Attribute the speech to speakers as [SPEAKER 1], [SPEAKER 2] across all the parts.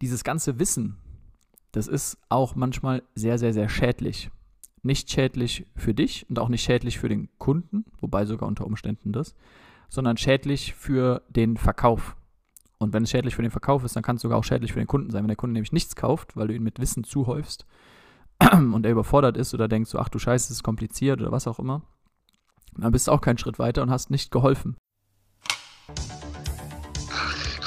[SPEAKER 1] dieses ganze Wissen, das ist auch manchmal sehr, sehr, sehr schädlich. Nicht schädlich für dich und auch nicht schädlich für den Kunden, wobei sogar unter Umständen das, sondern schädlich für den Verkauf. Und wenn es schädlich für den Verkauf ist, dann kann es sogar auch schädlich für den Kunden sein. Wenn der Kunde nämlich nichts kauft, weil du ihn mit Wissen zuhäufst und er überfordert ist oder denkt so, ach du Scheiße, das ist kompliziert oder was auch immer, dann bist du auch keinen Schritt weiter und hast nicht geholfen.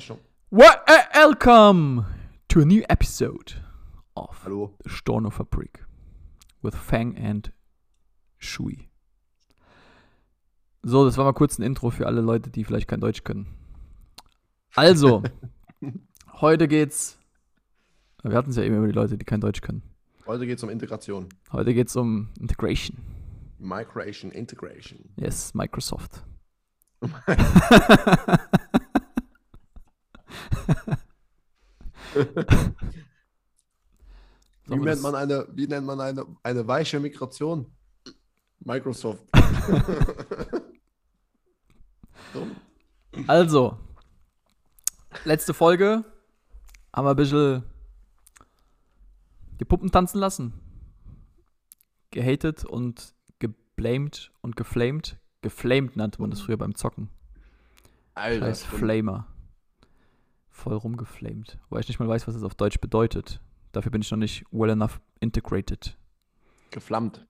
[SPEAKER 2] Schon.
[SPEAKER 1] What welcome to a new episode of
[SPEAKER 2] Hallo.
[SPEAKER 1] the Storno Fabrik with Fang and Shui. So, das war mal kurz ein Intro für alle Leute, die vielleicht kein Deutsch können. Also, heute geht's. Wir hatten es ja eben über die Leute, die kein Deutsch können.
[SPEAKER 2] Heute geht es um Integration.
[SPEAKER 1] Heute geht's um Integration.
[SPEAKER 2] Migration, Integration.
[SPEAKER 1] Yes, Microsoft.
[SPEAKER 2] Wie nennt man eine, wie nennt man eine, eine weiche Migration? Microsoft. so.
[SPEAKER 1] Also, letzte Folge haben wir ein bisschen die Puppen tanzen lassen. Gehatet und geblamed und geflamed. Geflamed nannte man das früher beim Zocken.
[SPEAKER 2] Alter,
[SPEAKER 1] Scheiß. Flamer. Voll rumgeflamed. Weil ich nicht mal weiß, was das auf Deutsch bedeutet. Dafür bin ich noch nicht well enough integrated.
[SPEAKER 2] geflammt.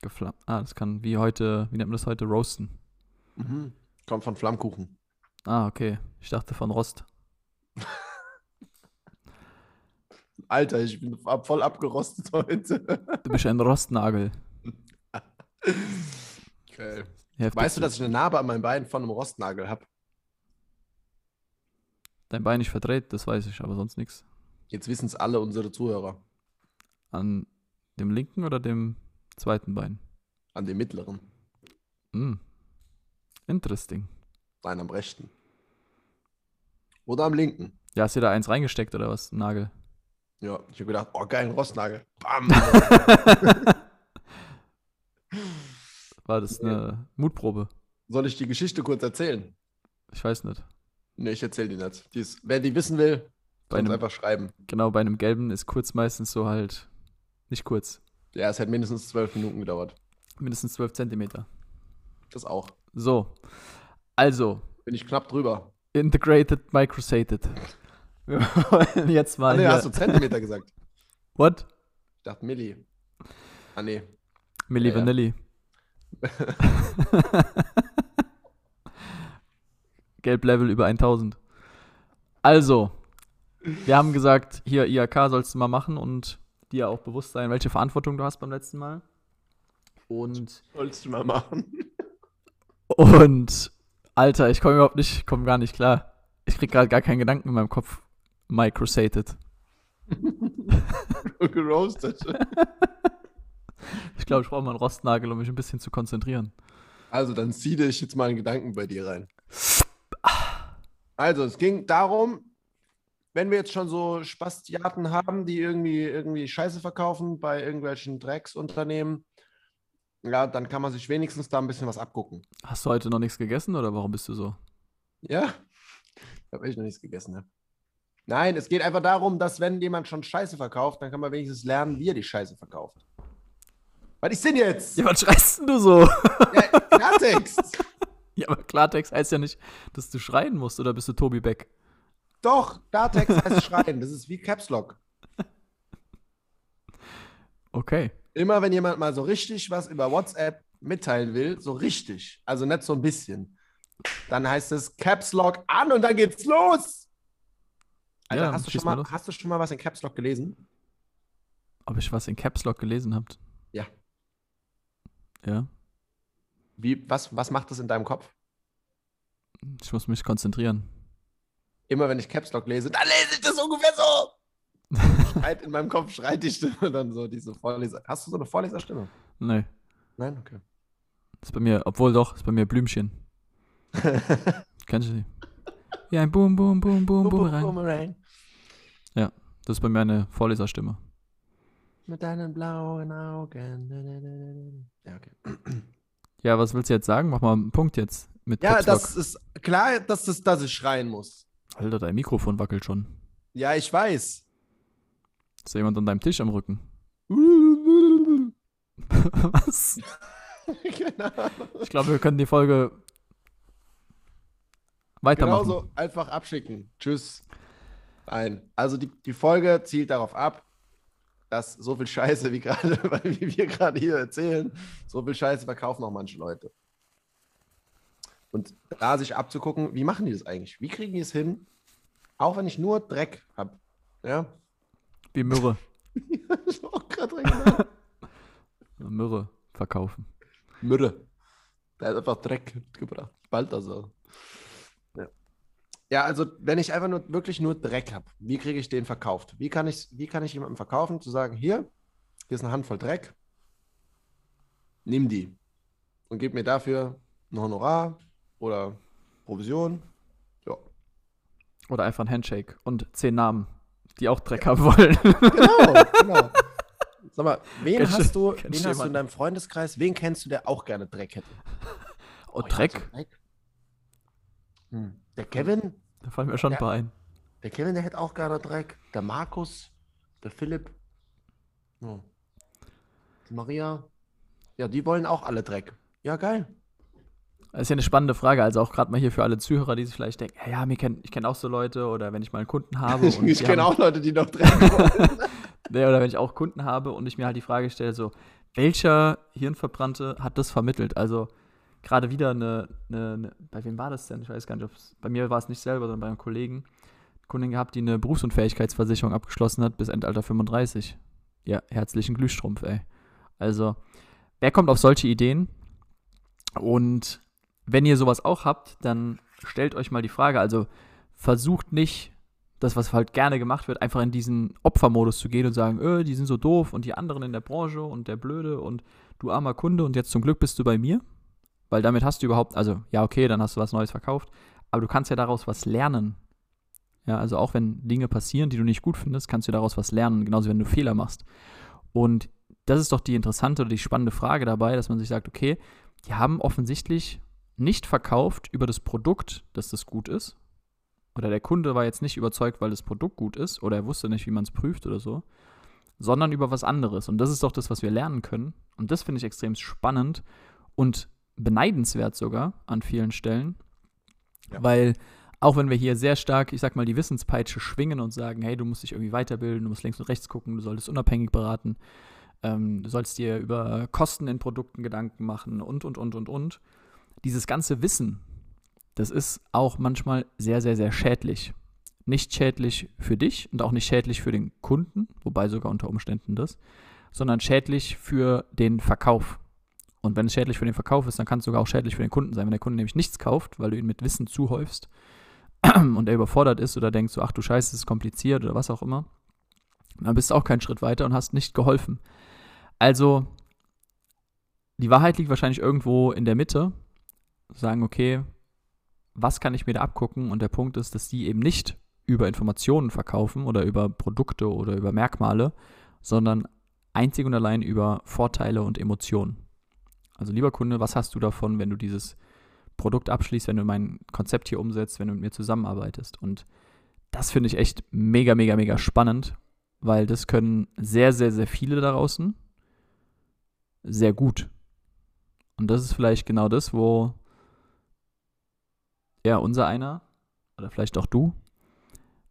[SPEAKER 1] Geflammt. Ah, das kann wie heute, wie nennt man das heute? Roasten.
[SPEAKER 2] Mhm. Kommt von Flammkuchen.
[SPEAKER 1] Ah, okay. Ich dachte von Rost.
[SPEAKER 2] Alter, ich bin voll abgerostet heute.
[SPEAKER 1] Du bist ein Rostnagel.
[SPEAKER 2] Geil.
[SPEAKER 1] Heftig.
[SPEAKER 2] Weißt du, dass ich eine Narbe an meinem Bein von einem Rostnagel habe?
[SPEAKER 1] Dein Bein nicht verdreht, das weiß ich, aber sonst nichts.
[SPEAKER 2] Jetzt wissen es alle unsere Zuhörer.
[SPEAKER 1] An dem linken oder dem zweiten Bein?
[SPEAKER 2] An dem mittleren.
[SPEAKER 1] Hm. Interesting.
[SPEAKER 2] Nein, am rechten. Oder am linken.
[SPEAKER 1] Ja, hast du da eins reingesteckt oder was? Ein Nagel.
[SPEAKER 2] Ja, ich habe gedacht, oh geil, ein Rostnagel. Bam.
[SPEAKER 1] War das eine Mutprobe?
[SPEAKER 2] Soll ich die Geschichte kurz erzählen?
[SPEAKER 1] Ich weiß nicht.
[SPEAKER 2] Nee, ich erzähle die nicht. Die ist, wer die wissen will,
[SPEAKER 1] Bei einem-
[SPEAKER 2] einfach schreiben.
[SPEAKER 1] Genau, bei einem gelben ist kurz meistens so halt. Nicht kurz.
[SPEAKER 2] Ja, es hat mindestens zwölf Minuten gedauert.
[SPEAKER 1] Mindestens 12 Zentimeter.
[SPEAKER 2] Das auch.
[SPEAKER 1] So. Also,
[SPEAKER 2] Bin ich knapp drüber.
[SPEAKER 1] integrated, microsated. Wir wollen jetzt
[SPEAKER 2] Ah,
[SPEAKER 1] mal.
[SPEAKER 2] nee,
[SPEAKER 1] hier-
[SPEAKER 2] hast du Zentimeter gesagt.
[SPEAKER 1] What?
[SPEAKER 2] Ich dachte Milli. Ah, nee.
[SPEAKER 1] Milli
[SPEAKER 2] Ja, ja.
[SPEAKER 1] Gelb-Level über 1000. Also, wir haben gesagt, hier IAK sollst du mal machen und dir auch bewusst sein, welche Verantwortung du hast beim letzten Mal. Und,
[SPEAKER 2] Wolltest du mal machen?
[SPEAKER 1] und, Alter, ich komme überhaupt nicht, komme gar nicht klar. Ich krieg gerade gar keinen Gedanken in meinem Kopf. Microsated.
[SPEAKER 2] Geroastet.
[SPEAKER 1] Ich glaube, ich brauche mal einen Rostnagel, um mich ein bisschen zu konzentrieren.
[SPEAKER 2] Also, dann ziehe ich jetzt mal einen Gedanken bei dir rein. Also, es ging darum, wenn wir jetzt schon so Spastiaten haben, die irgendwie, irgendwie Scheiße verkaufen bei irgendwelchen Drecksunternehmen, ja, dann kann man sich wenigstens da ein bisschen was abgucken.
[SPEAKER 1] Hast du heute noch nichts gegessen oder warum bist du so?
[SPEAKER 2] Ja? Ich habe echt noch nichts gegessen, ne? Nein, es geht einfach darum, dass wenn jemand schon Scheiße verkauft, dann kann man wenigstens lernen, wie er die Scheiße verkauft. Was ist denn jetzt?
[SPEAKER 1] Ja, was schreist denn du so?
[SPEAKER 2] Ja, Klartext.
[SPEAKER 1] Klartext heißt ja nicht, dass du schreien musst, oder bist du Tobi Beck?
[SPEAKER 2] Doch, Klartext heißt schreien. Das ist wie Caps Lock.
[SPEAKER 1] Okay.
[SPEAKER 2] Immer wenn jemand mal so richtig was über WhatsApp mitteilen will, so richtig, also nicht so ein bisschen, dann heißt es Caps Lock an und dann geht's los. Alter,
[SPEAKER 1] Ja,
[SPEAKER 2] hast, du schon
[SPEAKER 1] mal
[SPEAKER 2] mal,
[SPEAKER 1] los.
[SPEAKER 2] hast du schon mal was in Caps Lock gelesen?
[SPEAKER 1] Ob ich was in Caps Lock gelesen habt?
[SPEAKER 2] Ja.
[SPEAKER 1] Ja.
[SPEAKER 2] Wie, was, was macht das in deinem Kopf?
[SPEAKER 1] Ich muss mich konzentrieren.
[SPEAKER 2] Immer wenn ich Caps Lock lese, dann lese ich das ungefähr so. Schreit in meinem Kopf schreit die Stimme dann so, diese Vorleser. Hast du so eine Vorleserstimme?
[SPEAKER 1] Nee.
[SPEAKER 2] Nein, okay.
[SPEAKER 1] Ist bei mir, obwohl doch, ist bei mir Blümchen. Kennst du die? Ja, ein Boom, Boom, Boom, Boom, Boomerang.
[SPEAKER 2] Boomerang.
[SPEAKER 1] Das ist bei mir eine Vorleserstimme.
[SPEAKER 2] Mit deinen blauen Augen. Ja, okay.
[SPEAKER 1] Ja, was willst du jetzt sagen? Mach mal einen Punkt jetzt mit
[SPEAKER 2] Ja,
[SPEAKER 1] Caps Lock.
[SPEAKER 2] das ist klar, dass, das, dass ich schreien muss.
[SPEAKER 1] Alter, dein Mikrofon wackelt schon.
[SPEAKER 2] Ja, ich weiß.
[SPEAKER 1] Ist da jemand an deinem Tisch am Rücken? was?
[SPEAKER 2] Ahnung.
[SPEAKER 1] Ich glaube, wir können die Folge weitermachen.
[SPEAKER 2] Genauso einfach abschicken. Tschüss. Nein. Also die, die Folge zielt darauf ab, dass so viel Scheiße, wie gerade, wie wir gerade hier erzählen, so viel Scheiße verkaufen auch manche Leute. Und da sich abzugucken, wie machen die das eigentlich? Wie kriegen die es hin? Auch wenn ich nur Dreck habe. Ja.
[SPEAKER 1] Wie Myrrhe.
[SPEAKER 2] Ich auch gerade dran.
[SPEAKER 1] Myrrhe verkaufen.
[SPEAKER 2] Mürre. Der hat einfach Dreck mitgebracht. Balthasar. Ja. ja, also wenn ich einfach nur wirklich nur Dreck habe, wie kriege ich den verkauft? Wie kann ich, wie kann ich jemandem verkaufen, zu sagen, hier, hier ist eine Handvoll Dreck, nimm die und gib mir dafür ein Honorar oder Provision. Ja.
[SPEAKER 1] Oder einfach ein Handshake und zehn Namen, die auch Dreck haben wollen.
[SPEAKER 2] Genau, genau. Sag mal, wen
[SPEAKER 1] du-
[SPEAKER 2] hast du, wen hast du in deinem Freundeskreis, wen kennst du, der auch gerne Dreck hätte? Oh, ja,
[SPEAKER 1] Dreck?
[SPEAKER 2] so Dreck. Hm. Der Kevin,
[SPEAKER 1] Da fallen mir schon
[SPEAKER 2] Ja.
[SPEAKER 1] ein paar ein.
[SPEAKER 2] Der Kevin, der hätte auch gerne Dreck. Der Markus, der Philipp. Ja. Die Maria. Ja, die wollen auch alle Dreck. Ja, geil.
[SPEAKER 1] Das ist ja eine spannende Frage, also auch gerade mal hier für alle Zuhörer, die sich vielleicht denken, ja, ja mir kenn, ich kenne auch so Leute oder wenn ich mal einen Kunden habe
[SPEAKER 2] ich
[SPEAKER 1] die
[SPEAKER 2] kenne auch Leute, die noch wollen.
[SPEAKER 1] Nee, oder wenn ich auch Kunden habe und ich mir halt die Frage stelle, so, welcher Hirnverbrannte hat das vermittelt? Also gerade wieder eine, eine, eine, bei wem war das denn? Ich weiß gar nicht, ob es, bei mir war es nicht selber, sondern bei einem Kollegen, eine Kundin gehabt, die eine Berufsunfähigkeitsversicherung abgeschlossen hat bis Endalter 35. Ja, herzlichen Glühstrumpf, ey. Also, wer kommt auf solche Ideen? Und wenn ihr sowas auch habt, dann stellt euch mal die Frage, also versucht nicht das, was halt gerne gemacht wird, einfach in diesen Opfermodus zu gehen und sagen, öh, die sind so doof und die anderen in der Branche und der Blöde und du armer Kunde und jetzt zum Glück bist du bei mir. Weil damit hast du überhaupt, also ja, okay, dann hast du was Neues verkauft, aber du kannst ja daraus was lernen. Ja, also auch wenn Dinge passieren, die du nicht gut findest, kannst du daraus was lernen, genauso wenn du Fehler machst. Und das ist doch die interessante oder die spannende Frage dabei, dass man sich sagt, okay, die haben offensichtlich nicht verkauft über das Produkt, dass das gut ist, oder der Kunde war jetzt nicht überzeugt, weil das Produkt gut ist oder er wusste nicht, wie man es prüft oder so, sondern über was anderes. Und das ist doch das, was wir lernen können. Und das finde ich extrem spannend und beneidenswert sogar an vielen Stellen,
[SPEAKER 2] Ja.
[SPEAKER 1] weil auch wenn wir hier sehr stark, ich sag mal, die Wissenspeitsche schwingen und sagen, hey, du musst dich irgendwie weiterbilden, du musst links und rechts gucken, du solltest unabhängig beraten, ähm, du sollst dir über Kosten in Produkten Gedanken machen und, und, und, und, und. Dieses ganze Wissen, das ist auch manchmal sehr, sehr, sehr schädlich. Nicht schädlich für dich und auch nicht schädlich für den Kunden, wobei sogar unter Umständen das, sondern schädlich für den Verkauf. Und wenn es schädlich für den Verkauf ist, dann kann es sogar auch schädlich für den Kunden sein. Wenn der Kunde nämlich nichts kauft, weil du ihn mit Wissen zuhäufst und er überfordert ist oder denkt so, ach du Scheiße, es ist kompliziert oder was auch immer, dann bist du auch keinen Schritt weiter und hast nicht geholfen. Also, die Wahrheit liegt wahrscheinlich irgendwo in der Mitte. Sagen, okay, was kann ich mir da abgucken? Und der Punkt ist, dass die eben nicht über Informationen verkaufen oder über Produkte oder über Merkmale, sondern einzig und allein über Vorteile und Emotionen. Also lieber Kunde, was hast du davon, wenn du dieses Produkt abschließt, wenn du mein Konzept hier umsetzt, wenn du mit mir zusammenarbeitest? Und das finde ich echt mega, mega, mega spannend, weil das können sehr, sehr, sehr viele da draußen sehr gut. Und das ist vielleicht genau das, wo ja unser einer oder vielleicht auch du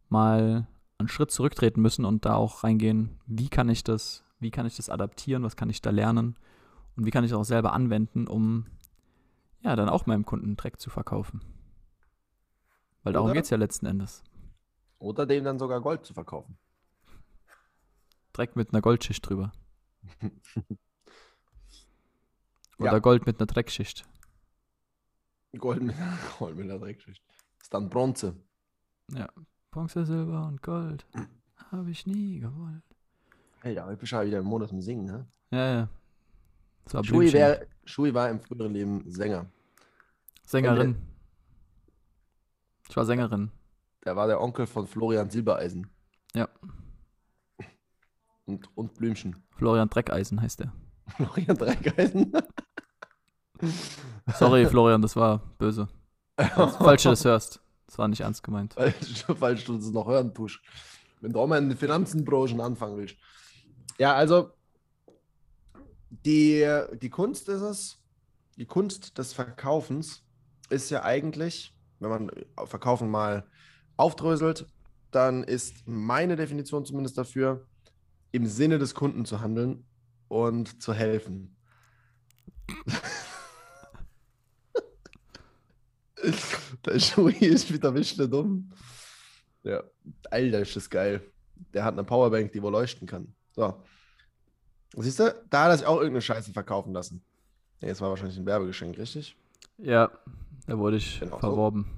[SPEAKER 1] mal einen Schritt zurücktreten müssen und da auch reingehen, wie kann ich das, wie kann ich das adaptieren, was kann ich da lernen und wie kann ich das auch selber anwenden, um ja dann auch meinem Kunden Dreck zu verkaufen. Weil darum geht es ja letzten Endes.
[SPEAKER 2] Oder dem dann sogar Gold zu verkaufen.
[SPEAKER 1] Dreck mit einer Goldschicht drüber. Oder
[SPEAKER 2] Ja.
[SPEAKER 1] Gold mit einer Dreckschicht.
[SPEAKER 2] Gold mit, Gold mit der Dreckschicht. Ist dann Bronze.
[SPEAKER 1] Ja. Bronze, Silber und Gold. Habe ich nie gewollt.
[SPEAKER 2] Alter, bist du ja wieder im Monat zum Singen, ne?
[SPEAKER 1] Ja, ja. War
[SPEAKER 2] Schui, wär, Schui war im früheren Leben Sänger.
[SPEAKER 1] Sängerin. Ich war Sängerin.
[SPEAKER 2] Der war der Onkel von Florian Silbereisen.
[SPEAKER 1] Ja.
[SPEAKER 2] Und, und Blümchen.
[SPEAKER 1] Florian Dreckeisen heißt er.
[SPEAKER 2] Florian Dreckeisen.
[SPEAKER 1] Sorry, Florian, das war böse. Falls du das hörst. Das war nicht ernst gemeint.
[SPEAKER 2] falls, falls du das noch hören tust. Wenn du auch mal in den Finanzenbranchen anfangen willst. Ja, also die, die Kunst ist es, die Kunst des Verkaufens ist ja eigentlich, wenn man Verkaufen mal aufdröselt, dann ist meine Definition zumindest dafür, im Sinne des Kunden zu handeln und zu helfen. Der Shui ist wieder wischle dumm. Ja, Alter, ist das geil. Der hat eine Powerbank, die wohl leuchten kann. So. Siehst du, da hat er sich auch irgendeine Scheiße verkaufen lassen. Nee, das war wahrscheinlich ein Werbegeschenk, richtig?
[SPEAKER 1] Ja, da wurde ich
[SPEAKER 2] Genau so.
[SPEAKER 1] verworben.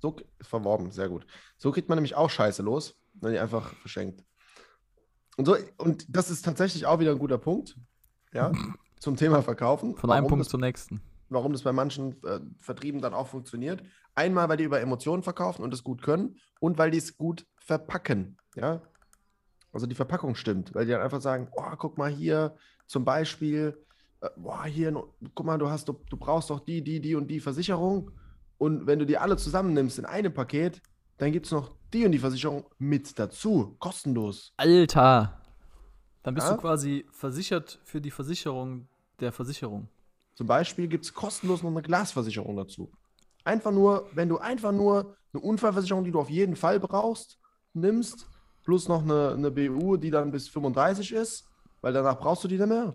[SPEAKER 2] So k- verworben, sehr gut. So kriegt man nämlich auch Scheiße los, wenn die einfach verschenkt. Und, so, und das ist tatsächlich auch wieder ein guter Punkt, ja, zum Thema Verkaufen.
[SPEAKER 1] Von einem
[SPEAKER 2] Warum
[SPEAKER 1] Punkt
[SPEAKER 2] das
[SPEAKER 1] zum nächsten.
[SPEAKER 2] Warum das bei manchen äh, Vertrieben dann auch funktioniert. Einmal, weil die über Emotionen verkaufen und es gut können und weil die es gut verpacken. Ja, also die Verpackung stimmt, weil die dann einfach sagen: Oh, guck mal hier zum Beispiel, äh, boah, hier, guck mal, du hast, du, du brauchst doch die, die, die und die Versicherung. Und wenn du die alle zusammennimmst in einem Paket, dann gibt es noch die und die Versicherung mit dazu, kostenlos.
[SPEAKER 1] Alter! Dann bist
[SPEAKER 2] Ja?
[SPEAKER 1] du quasi versichert für die Versicherung der Versicherung.
[SPEAKER 2] Zum Beispiel gibt es kostenlos noch eine Glasversicherung dazu. Einfach nur, wenn du einfach nur eine Unfallversicherung, die du auf jeden Fall brauchst, nimmst, plus noch eine, eine BU, die dann bis 35 ist, weil danach brauchst du die nicht mehr.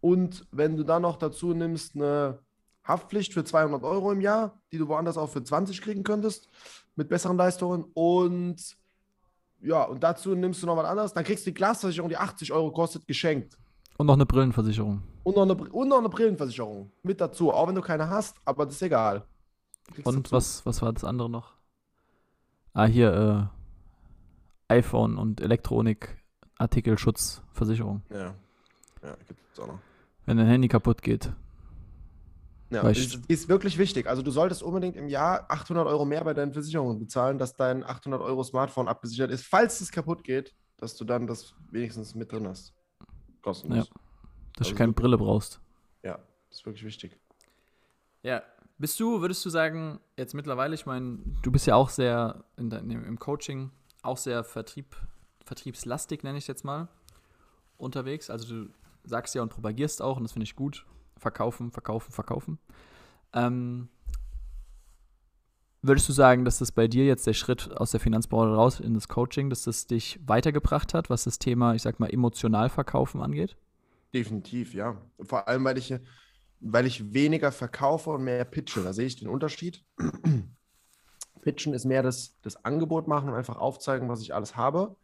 [SPEAKER 2] Und wenn du dann noch dazu nimmst eine Haftpflicht für 200 Euro im Jahr, die du woanders auch für 20 kriegen könntest, mit besseren Leistungen und ja, und dazu nimmst du noch was anderes, dann kriegst du die Glasversicherung, die 80 Euro kostet, geschenkt.
[SPEAKER 1] Und noch eine Brillenversicherung.
[SPEAKER 2] Und noch, eine, und noch eine Brillenversicherung mit dazu, auch wenn du keine hast, aber das ist egal.
[SPEAKER 1] Und was, was war das andere noch? Ah, hier, äh, iPhone und Elektronik-Artikelschutzversicherung.
[SPEAKER 2] Ja, ja gibt es auch noch.
[SPEAKER 1] Wenn dein Handy kaputt geht.
[SPEAKER 2] Ja, ist, ist wirklich wichtig. Also du solltest unbedingt im Jahr 800 Euro mehr bei deinen Versicherungen bezahlen, dass dein 800 Euro Smartphone abgesichert ist, falls es kaputt geht, dass du dann das wenigstens mit drin hast. Kostenlos.
[SPEAKER 1] Dass
[SPEAKER 2] Also
[SPEAKER 1] du keine Brille brauchst.
[SPEAKER 2] Ja, das ist wirklich wichtig.
[SPEAKER 1] Ja. Bist du, würdest du sagen, jetzt mittlerweile, ich meine, du bist ja auch sehr in dein, im Coaching, auch sehr Vertrieb, vertriebslastig, nenne ich es jetzt mal, unterwegs. Also du sagst ja und propagierst auch, und das finde ich gut. Verkaufen, verkaufen, verkaufen. Ähm, würdest du sagen, dass das bei dir jetzt der Schritt aus der Finanzbranche raus in das Coaching, dass das dich weitergebracht hat, was das Thema, ich sag mal, emotional verkaufen angeht?
[SPEAKER 2] Definitiv, ja. Vor allem, weil ich, weil ich weniger verkaufe und mehr pitche. Da sehe ich den Unterschied. Pitchen ist mehr das, das Angebot machen und einfach aufzeigen, was ich alles habe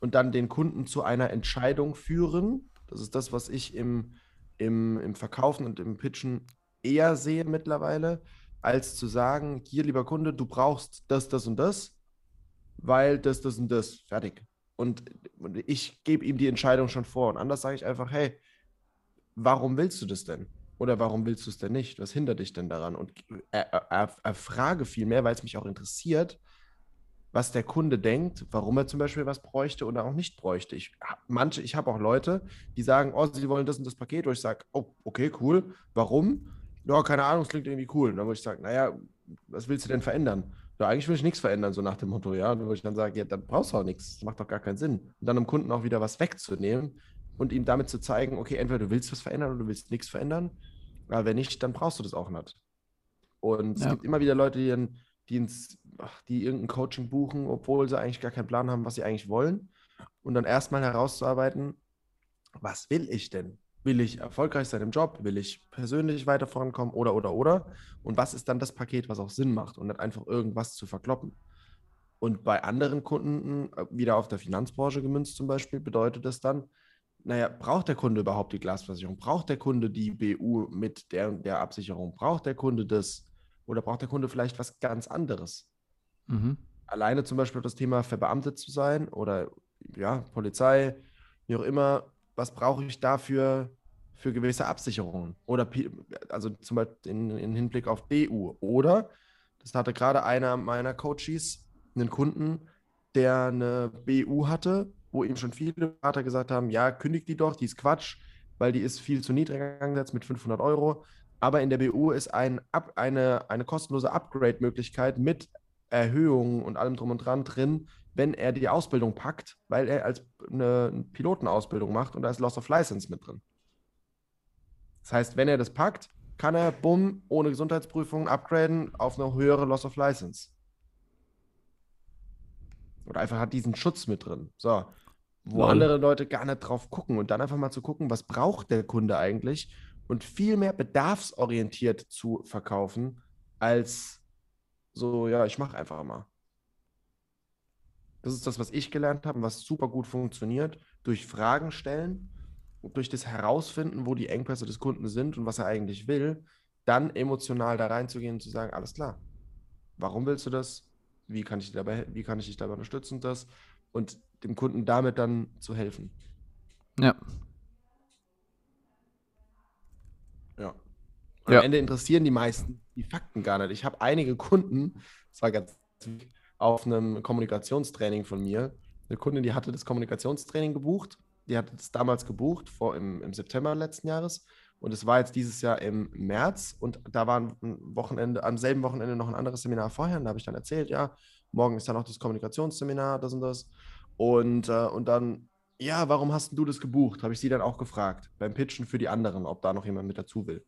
[SPEAKER 2] und dann den Kunden zu einer Entscheidung führen. Das ist das, was ich im, im, im Verkaufen und im Pitchen eher sehe mittlerweile, als zu sagen, hier, lieber Kunde, du brauchst das, das und das, weil das, das und das, fertig. Und, und ich gebe ihm die Entscheidung schon vor. Und anders sage ich einfach, hey, warum willst du das denn? Oder warum willst du es denn nicht? Was hindert dich denn daran? Und er, er, er, erfrage viel mehr, weil es mich auch interessiert, was der Kunde denkt, warum er zum Beispiel was bräuchte oder auch nicht bräuchte. Ich manche, ich habe auch Leute, die sagen, oh, sie wollen das und das Paket, wo ich sage, oh, okay, cool. Warum? Ja, keine Ahnung, es klingt irgendwie cool. Und dann würde ich sagen, naja, was willst du denn verändern? Ja, eigentlich will ich nichts verändern, so nach dem Motto, ja. Und dann würde ich dann sagen, ja, dann brauchst du auch nichts. Das macht doch gar keinen Sinn. Und dann dem Kunden auch wieder was wegzunehmen und ihm damit zu zeigen, okay, entweder du willst was verändern oder du willst nichts verändern. Aber wenn nicht, dann brauchst du das auch nicht. Und es
[SPEAKER 1] Ja.
[SPEAKER 2] gibt immer wieder Leute, die, dann- die, ins, ach, die irgendein Coaching buchen, obwohl sie eigentlich gar keinen Plan haben, was sie eigentlich wollen. Und dann erstmal herauszuarbeiten, was will ich denn? Will ich erfolgreich sein im Job? Will ich persönlich weiter vorankommen? Oder, oder, oder? Und was ist dann das Paket, was auch Sinn macht und nicht einfach irgendwas zu verkloppen? Und bei anderen Kunden, äh, wieder auf der Finanzbranche gemünzt zum Beispiel, bedeutet das dann, naja, braucht der Kunde überhaupt die Glasversicherung? Braucht der Kunde die BU mit der und der Absicherung? Braucht der Kunde das? Oder braucht der Kunde vielleicht was ganz anderes?
[SPEAKER 1] Mhm.
[SPEAKER 2] Alleine zum Beispiel das Thema verbeamtet zu sein oder ja, Polizei, wie auch immer, was brauche ich dafür für gewisse Absicherungen? Oder also zum Beispiel in, in Hinblick auf BU. Oder, das hatte gerade einer meiner Coaches, einen Kunden, der eine BU hatte, wo ihm schon viele Berater gesagt haben, ja, kündigt die doch, die ist Quatsch, weil die ist viel zu niedrig angesetzt mit 500 Euro. Aber in der BU ist ein, eine, eine kostenlose Upgrade-Möglichkeit mit Erhöhungen und allem drum und dran drin, wenn er die Ausbildung packt, weil er als eine Pilotenausbildung macht und da ist Loss of License mit drin. Das heißt, wenn er das packt, kann er, bumm, ohne Gesundheitsprüfung upgraden auf eine höhere Loss of License. Oder einfach hat diesen Schutz mit drin. So. Wo
[SPEAKER 1] Lol.
[SPEAKER 2] andere Leute gar nicht drauf gucken und dann einfach mal zu gucken, was braucht der Kunde eigentlich und viel mehr bedarfsorientiert zu verkaufen, als so, ja, ich mache einfach mal. Das ist das, was ich gelernt habe und was super gut funktioniert. Durch Fragen stellen durch das Herausfinden, wo die Engpässe des Kunden sind und was er eigentlich will, dann emotional da reinzugehen und zu sagen, alles klar, warum willst du das? Wie kann ich, dabei, wie kann ich dich dabei unterstützen, das? Und dem Kunden damit dann zu helfen.
[SPEAKER 1] Ja.
[SPEAKER 2] Ja. Und
[SPEAKER 1] Ja.
[SPEAKER 2] Am Ende interessieren die meisten die Fakten gar nicht. Ich habe einige Kunden, das war ganz auf einem Kommunikationstraining von mir. Eine Kundin, die hatte das Kommunikationstraining gebucht. Die hatte das damals gebucht, vor im, im September letzten Jahres. Und es war jetzt dieses Jahr im März. Und da war ein Wochenende, am selben Wochenende noch ein anderes Seminar vorher. Und da habe ich dann erzählt, ja, morgen ist dann noch das Kommunikationsseminar, das und das. Und, äh, und dann, ja, warum hast du das gebucht? Habe ich sie dann auch gefragt, beim Pitchen für die anderen, ob da noch jemand mit dazu will.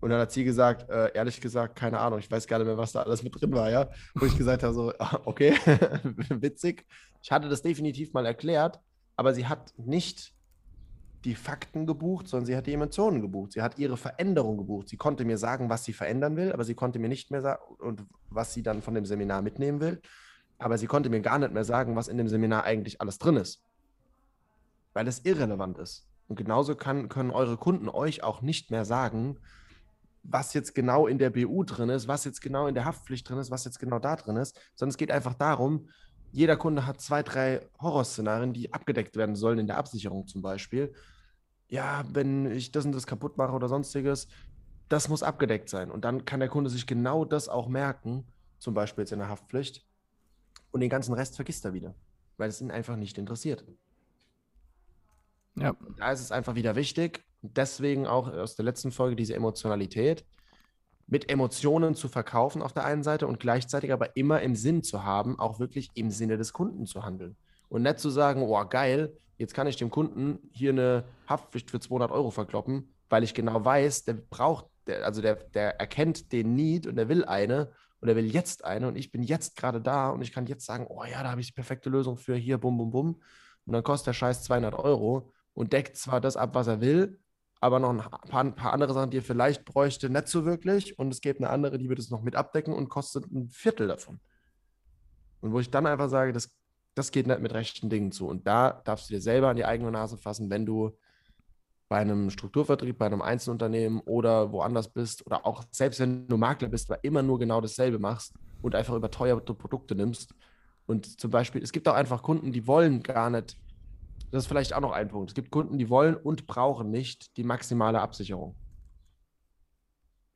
[SPEAKER 2] Und dann hat sie gesagt, äh, ehrlich gesagt, keine Ahnung, ich weiß gar nicht mehr, was da alles mit drin war, ja. Wo ich gesagt habe, so, okay, witzig. Ich hatte das definitiv mal erklärt, aber sie hat nicht die Fakten gebucht, sondern sie hat die Emotionen gebucht. Sie hat ihre Veränderung gebucht. Sie konnte mir sagen, was sie verändern will, aber sie konnte mir nicht mehr sagen, und was sie dann von dem Seminar mitnehmen will. Aber sie konnte mir gar nicht mehr sagen, was in dem Seminar eigentlich alles drin ist. Weil es irrelevant ist. Und genauso kann, können eure Kunden euch auch nicht mehr sagen, was jetzt genau in der BU drin ist, was jetzt genau in der Haftpflicht drin ist, was jetzt genau da drin ist, sondern es geht einfach darum, jeder Kunde hat zwei, drei Horrorszenarien, die abgedeckt werden sollen in der Absicherung zum Beispiel. Ja, wenn ich das und das kaputt mache oder sonstiges, das muss abgedeckt sein. Und dann kann der Kunde sich genau das auch merken, zum Beispiel jetzt in der Haftpflicht. Und den ganzen Rest vergisst er wieder, weil es ihn einfach nicht interessiert.
[SPEAKER 1] Ja.
[SPEAKER 2] Da ist es einfach wieder wichtig, deswegen auch aus der letzten Folge diese Emotionalität, mit Emotionen zu verkaufen auf der einen Seite und gleichzeitig aber immer im Sinn zu haben, auch wirklich im Sinne des Kunden zu handeln. Und nicht zu sagen, oh geil, jetzt kann ich dem Kunden hier eine Haftpflicht für 200 Euro verkloppen, weil ich genau weiß, der braucht, der, also der, der erkennt den Need und der will eine und er will jetzt eine und ich bin jetzt gerade da und ich kann jetzt sagen, oh ja, da habe ich die perfekte Lösung für hier, bum, bum, bum. Und dann kostet der Scheiß 200 Euro und deckt zwar das ab, was er will, aber noch ein paar, ein paar andere Sachen, die er vielleicht bräuchte, nicht so wirklich. Und es gibt eine andere, die wird es noch mit abdecken und kostet ein Viertel davon. Und wo ich dann einfach sage, das, das geht nicht mit rechten Dingen zu. Und da darfst du dir selber an die eigene Nase fassen, wenn du bei einem Strukturvertrieb, bei einem Einzelunternehmen oder woanders bist oder auch selbst wenn du Makler bist, aber immer nur genau dasselbe machst und einfach überteuerte Produkte nimmst. Und zum Beispiel, es gibt auch einfach Kunden, die wollen gar nicht das ist vielleicht auch noch ein Punkt. Es gibt Kunden, die wollen und brauchen nicht die maximale Absicherung.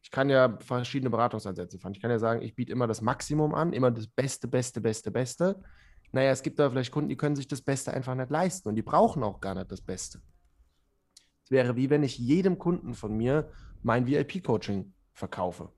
[SPEAKER 2] Ich kann ja verschiedene Beratungsansätze fahren. Ich kann ja sagen, ich biete immer das Maximum an, immer das Beste, Beste, Beste, Beste. Naja, es gibt da vielleicht Kunden, die können sich das Beste einfach nicht leisten und die brauchen auch gar nicht das Beste. Es wäre wie wenn ich jedem Kunden von mir mein VIP-Coaching verkaufe.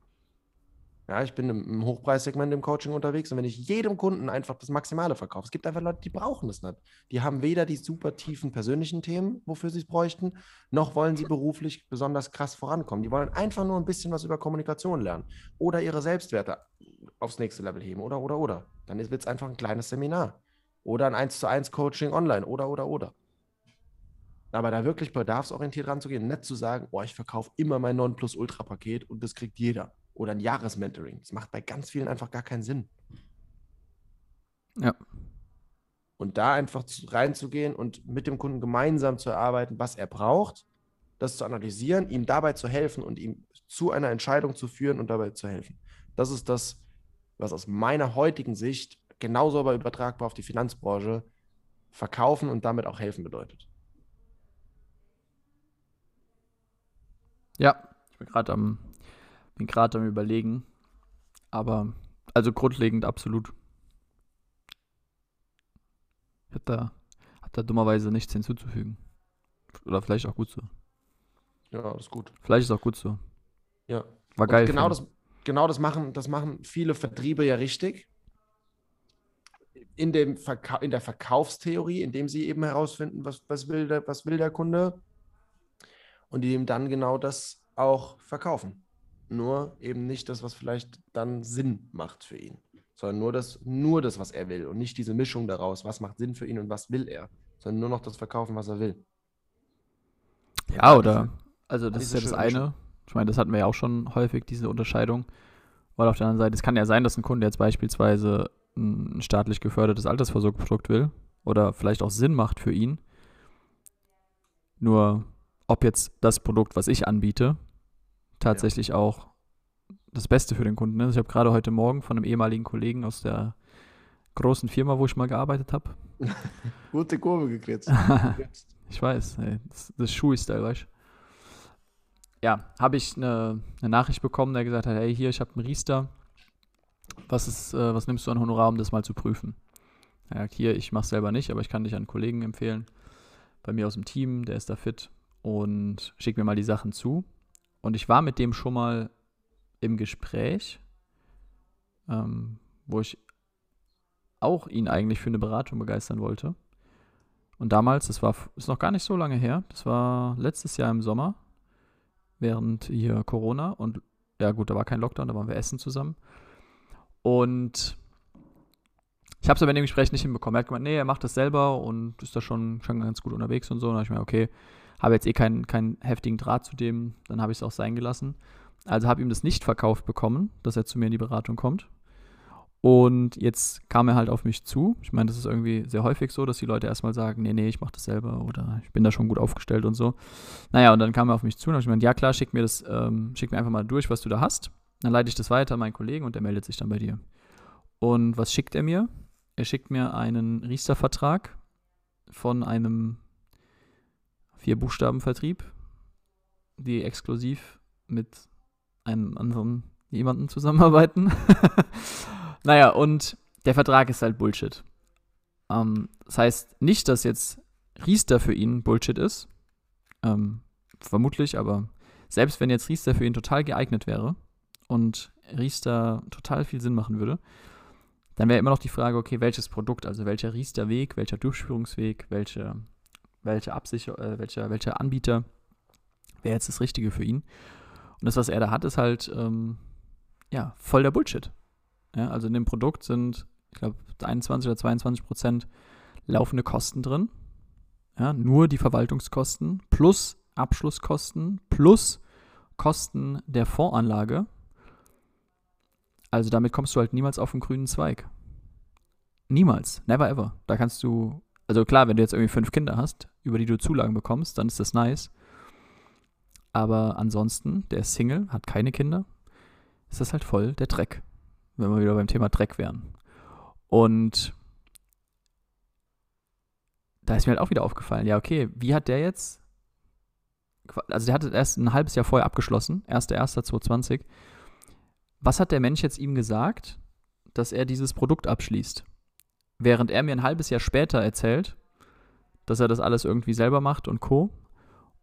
[SPEAKER 2] Ja, ich bin im, Hochpreissegment im Coaching unterwegs und wenn ich jedem Kunden einfach das Maximale verkaufe, es gibt einfach Leute, die brauchen das nicht. Die haben weder die super tiefen persönlichen Themen, wofür sie es bräuchten, noch wollen sie beruflich besonders krass vorankommen. Die wollen einfach nur ein bisschen was über Kommunikation lernen oder ihre Selbstwerte aufs nächste Level heben oder, oder, oder. Dann wird es einfach ein kleines Seminar oder ein 1 zu 1 Coaching online oder, oder, oder. Aber da wirklich bedarfsorientiert ranzugehen, nicht zu sagen, oh, ich verkaufe immer mein 9 Plus Ultra Paket und das kriegt jeder. Oder ein Jahresmentoring. Das macht bei ganz vielen einfach gar keinen Sinn.
[SPEAKER 1] Ja.
[SPEAKER 2] Und da einfach zu, reinzugehen und mit dem Kunden gemeinsam zu erarbeiten, was er braucht, das zu analysieren, ihm dabei zu helfen und ihm zu einer Entscheidung zu führen und dabei zu helfen. Das ist das, was aus meiner heutigen Sicht genauso aber übertragbar auf die Finanzbranche verkaufen und damit auch helfen bedeutet.
[SPEAKER 1] Ja, ich bin gerade am, bin gerade am überlegen. Aber, also grundlegend absolut. Ich hab da, hab da dummerweise nichts hinzuzufügen. Oder vielleicht auch gut so.
[SPEAKER 2] Ja, das ist gut.
[SPEAKER 1] Vielleicht ist auch gut so.
[SPEAKER 2] Ja.
[SPEAKER 1] War
[SPEAKER 2] Und
[SPEAKER 1] geil.
[SPEAKER 2] genau das, genau das machen, das machen viele Vertriebe ja richtig. In, dem Verka in der Verkaufstheorie, indem sie eben herausfinden, was, was, will der, was will der Kunde und die ihm dann genau das auch verkaufen. Nur eben nicht das, was vielleicht dann Sinn macht für ihn, sondern nur das, nur das, was er will und nicht diese Mischung daraus, was macht Sinn für ihn und was will er, sondern nur noch das verkaufen, was er will.
[SPEAKER 1] Ja, oder? Also, das ist ja das eine. Ich meine, das hatten wir ja auch schon häufig, diese Unterscheidung. Weil auf der anderen Seite, es kann ja sein, dass ein Kunde jetzt beispielsweise ein staatlich gefördertes Altersvorsorgeprodukt will oder vielleicht auch Sinn macht für ihn. Nur, ob jetzt das Produkt, was ich anbiete, tatsächlich auch das Beste für den Kunden ist. Ich habe gerade heute Morgen von einem ehemaligen Kollegen aus der großen Firma, wo ich mal gearbeitet habe,
[SPEAKER 2] Gute Kurve gekritzt.
[SPEAKER 1] Ich weiß, ey, das, das Schuh-Style, weißt du. Ja, habe ich eine, eine Nachricht bekommen, der gesagt hat, hey, hier, ich habe einen Riester. Was, ist, äh, was nimmst du an Honorar, um das mal zu prüfen? Ja, hier, ich mache selber nicht, aber ich kann dich an einen Kollegen empfehlen. Bei mir aus dem Team, der ist da fit. Und schick mir mal die Sachen zu. Und ich war mit dem schon mal im Gespräch, ähm, wo ich auch ihn eigentlich für eine Beratung begeistern wollte. Und damals, das war ist noch gar nicht so lange her, das war letztes Jahr im Sommer, während hier Corona und ja gut, da war kein Lockdown, da waren wir essen zusammen. Und ich habe es aber in dem Gespräch nicht hinbekommen. Er hat gemeint, nee, er macht das selber und ist da schon, schon ganz gut unterwegs und so. Und da habe ich mir, okay, habe jetzt eh keinen, keinen heftigen Draht zu dem, dann habe ich es auch sein gelassen. Also habe ihm das nicht verkauft bekommen, dass er zu mir in die Beratung kommt. Und jetzt kam er halt auf mich zu. Ich meine, das ist irgendwie sehr häufig so, dass die Leute erstmal sagen, nee, nee, ich mache das selber oder ich bin da schon gut aufgestellt und so. Naja, und dann kam er auf mich zu und habe ich gemeint, ja klar, schick mir das, ähm, schick mir einfach mal durch, was du da hast. Dann leite ich das weiter an meinen Kollegen und der meldet sich dann bei dir. Und was schickt er mir? Er schickt mir einen Riester-Vertrag von einem Vier-Buchstaben-Vertrieb, die exklusiv mit einem anderen jemanden zusammenarbeiten. naja, und der Vertrag ist halt Bullshit. Ähm, das heißt nicht, dass jetzt Riester für ihn Bullshit ist. Ähm, vermutlich, aber selbst wenn jetzt Riester für ihn total geeignet wäre und Riester total viel Sinn machen würde, dann wäre immer noch die Frage, okay, welches Produkt, also welcher Riester-Weg, welcher Durchführungsweg, welche, welche Absicher, äh, welcher, welcher Anbieter wäre jetzt das Richtige für ihn. Und das, was er da hat, ist halt ähm, ja, voll der Bullshit. Ja, also in dem Produkt sind, ich glaube, 21 oder 22 Prozent laufende Kosten drin. Ja, nur die Verwaltungskosten plus Abschlusskosten plus Kosten der Voranlage. Also damit kommst du halt niemals auf den grünen Zweig. Niemals. Never ever. Da kannst du, also klar, wenn du jetzt irgendwie fünf Kinder hast, über die du Zulagen bekommst, dann ist das nice. Aber ansonsten, der ist Single, hat keine Kinder, ist das halt voll der Dreck. Wenn wir wieder beim Thema Dreck wären. Und da ist mir halt auch wieder aufgefallen, ja, okay, wie hat der jetzt, also der hat erst ein halbes Jahr vorher abgeschlossen, 1.1.2020. Was hat der Mensch jetzt ihm gesagt, dass er dieses Produkt abschließt? Während er mir ein halbes Jahr später erzählt, dass er das alles irgendwie selber macht und Co.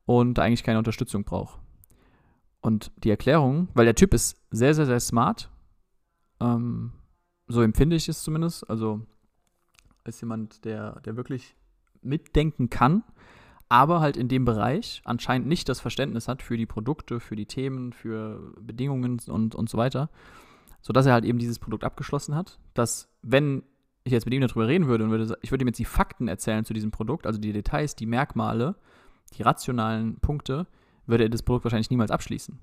[SPEAKER 1] und eigentlich keine Unterstützung braucht. Und die Erklärung, weil der Typ ist sehr, sehr, sehr smart, ähm, so empfinde ich es zumindest, also ist jemand, der, der wirklich mitdenken kann, aber halt in dem Bereich anscheinend nicht das Verständnis hat für die Produkte, für die Themen, für Bedingungen und, und so weiter, sodass er halt eben dieses Produkt abgeschlossen hat, dass wenn ich jetzt mit ihm darüber reden würde und würde, ich würde ihm jetzt die Fakten erzählen zu diesem Produkt, also die Details, die Merkmale, die rationalen Punkte, würde er das Produkt wahrscheinlich niemals abschließen.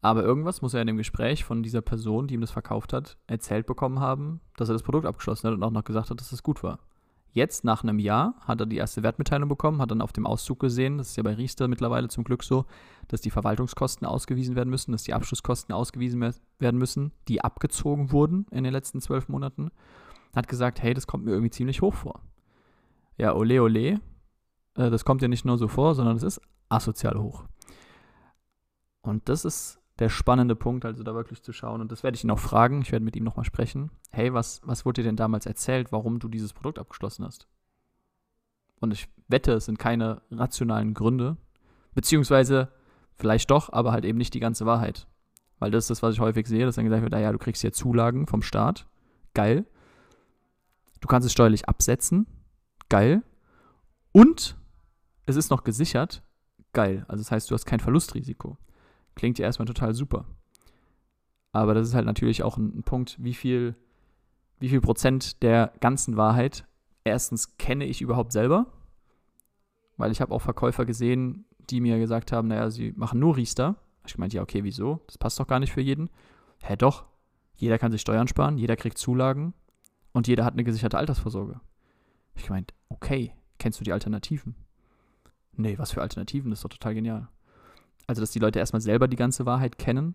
[SPEAKER 1] Aber irgendwas muss er in dem Gespräch von dieser Person, die ihm das verkauft hat, erzählt bekommen haben, dass er das Produkt abgeschlossen hat und auch noch gesagt hat, dass es gut war. Jetzt, nach einem Jahr, hat er die erste Wertmitteilung bekommen, hat dann auf dem Auszug gesehen, das ist ja bei Riester mittlerweile zum Glück so, dass die Verwaltungskosten ausgewiesen werden müssen, dass die Abschlusskosten ausgewiesen werden müssen, die abgezogen wurden in den letzten zwölf Monaten. Hat gesagt, hey, das kommt mir irgendwie ziemlich hoch vor. Ja, ole ole, äh, das kommt ja nicht nur so vor, sondern es ist asozial hoch. Und das ist der spannende Punkt, also da wirklich zu schauen. Und das werde ich ihn auch fragen. Ich werde mit ihm nochmal sprechen. Hey, was, was wurde dir denn damals erzählt, warum du dieses Produkt abgeschlossen hast? Und ich wette, es sind keine rationalen Gründe. Beziehungsweise vielleicht doch, aber halt eben nicht die ganze Wahrheit. Weil das ist das, was ich häufig sehe, dass dann gesagt wird, naja, du kriegst hier Zulagen vom Staat. Geil. Du kannst es steuerlich absetzen. Geil. Und es ist noch gesichert. Geil. Also das heißt, du hast kein Verlustrisiko. Klingt ja erstmal total super. Aber das ist halt natürlich auch ein, ein Punkt, wie viel, wie viel Prozent der ganzen Wahrheit erstens kenne ich überhaupt selber, weil ich habe auch Verkäufer gesehen, die mir gesagt haben, naja, sie machen nur Riester. Ich meinte, ja, okay, wieso? Das passt doch gar nicht für jeden. Hä, doch. Jeder kann sich Steuern sparen, jeder kriegt Zulagen und jeder hat eine gesicherte Altersvorsorge. Ich meinte, okay, kennst du die Alternativen? Nee, was für Alternativen? Das ist doch total genial. Also, dass die Leute erstmal selber die ganze Wahrheit kennen.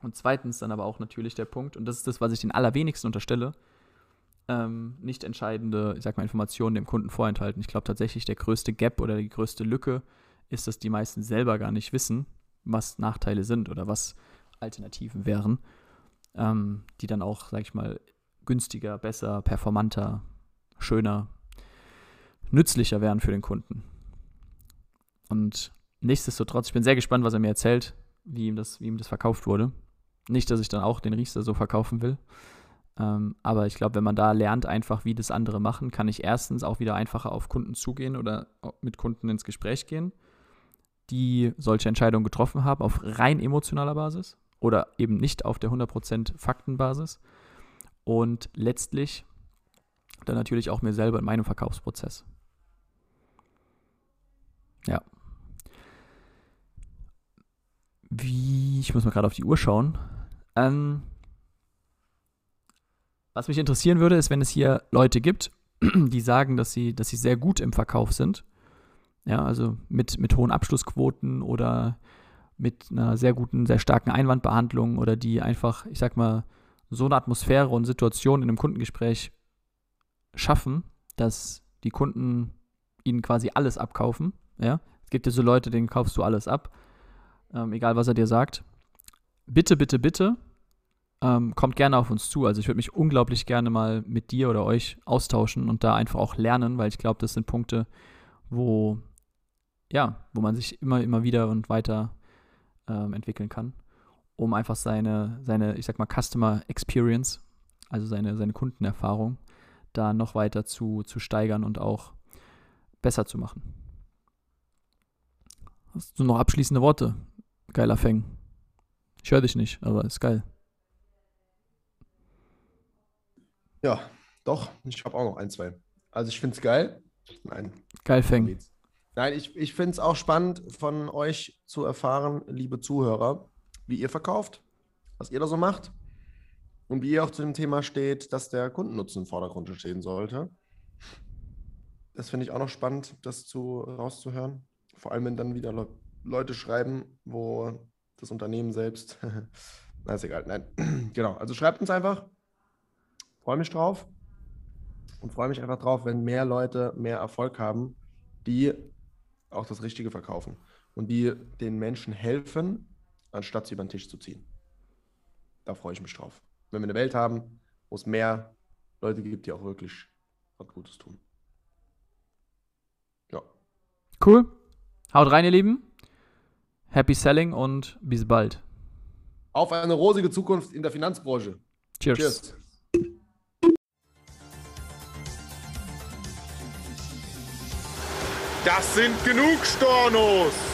[SPEAKER 1] Und zweitens dann aber auch natürlich der Punkt, und das ist das, was ich den allerwenigsten unterstelle, ähm, nicht entscheidende, ich sag mal, Informationen dem Kunden vorenthalten. Ich glaube tatsächlich, der größte Gap oder die größte Lücke ist, dass die meisten selber gar nicht wissen, was Nachteile sind oder was Alternativen wären, ähm, die dann auch, sag ich mal, günstiger, besser, performanter, schöner, nützlicher wären für den Kunden. Und nichtsdestotrotz, ich bin sehr gespannt, was er mir erzählt, wie ihm das, wie ihm das verkauft wurde. Nicht, dass ich dann auch den Riester so verkaufen will. Ähm, aber ich glaube, wenn man da lernt, einfach wie das andere machen, kann ich erstens auch wieder einfacher auf Kunden zugehen oder mit Kunden ins Gespräch gehen, die solche Entscheidungen getroffen haben auf rein emotionaler Basis oder eben nicht auf der 100% Faktenbasis. Und letztlich dann natürlich auch mir selber in meinem Verkaufsprozess. Ja, wie, ich muss mal gerade auf die Uhr schauen. Ähm, was mich interessieren würde, ist, wenn es hier Leute gibt, die sagen, dass sie, dass sie sehr gut im Verkauf sind. Ja, also mit, mit hohen Abschlussquoten oder mit einer sehr guten, sehr starken Einwandbehandlung oder die einfach, ich sag mal, so eine Atmosphäre und Situation in einem Kundengespräch schaffen, dass die Kunden ihnen quasi alles abkaufen. Ja, es gibt ja so Leute, denen kaufst du alles ab ähm, egal was er dir sagt. Bitte, bitte, bitte, ähm, kommt gerne auf uns zu. Also ich würde mich unglaublich gerne mal mit dir oder euch austauschen und da einfach auch lernen, weil ich glaube, das sind Punkte, wo, ja, wo man sich immer, immer wieder und weiter ähm, entwickeln kann, um einfach seine, seine, ich sag mal, Customer Experience, also seine, seine Kundenerfahrung, da noch weiter zu, zu steigern und auch besser zu machen. Hast du noch abschließende Worte? Geiler Fang. Ich höre dich nicht, aber ist geil.
[SPEAKER 2] Ja, doch. Ich habe auch noch ein, zwei. Also ich finde es geil. Nein.
[SPEAKER 1] Geil Fang.
[SPEAKER 2] Nein, ich, ich finde es auch spannend von euch zu erfahren, liebe Zuhörer, wie ihr verkauft, was ihr da so macht und wie ihr auch zu dem Thema steht, dass der Kundennutzen im Vordergrund stehen sollte. Das finde ich auch noch spannend, das zu rauszuhören. Vor allem, wenn dann wieder Leute schreiben, wo das Unternehmen selbst, na ist egal, nein, genau, also schreibt uns einfach, freue mich drauf und freue mich einfach drauf, wenn mehr Leute mehr Erfolg haben, die auch das Richtige verkaufen und die den Menschen helfen, anstatt sie über den Tisch zu ziehen. Da freue ich mich drauf. Wenn wir eine Welt haben, wo es mehr Leute gibt, die auch wirklich was Gutes tun. Ja.
[SPEAKER 1] Cool. Haut rein, ihr Lieben. Happy Selling und bis bald.
[SPEAKER 2] Auf eine rosige Zukunft in der Finanzbranche.
[SPEAKER 1] Cheers. Cheers.
[SPEAKER 3] Das sind genug Stornos.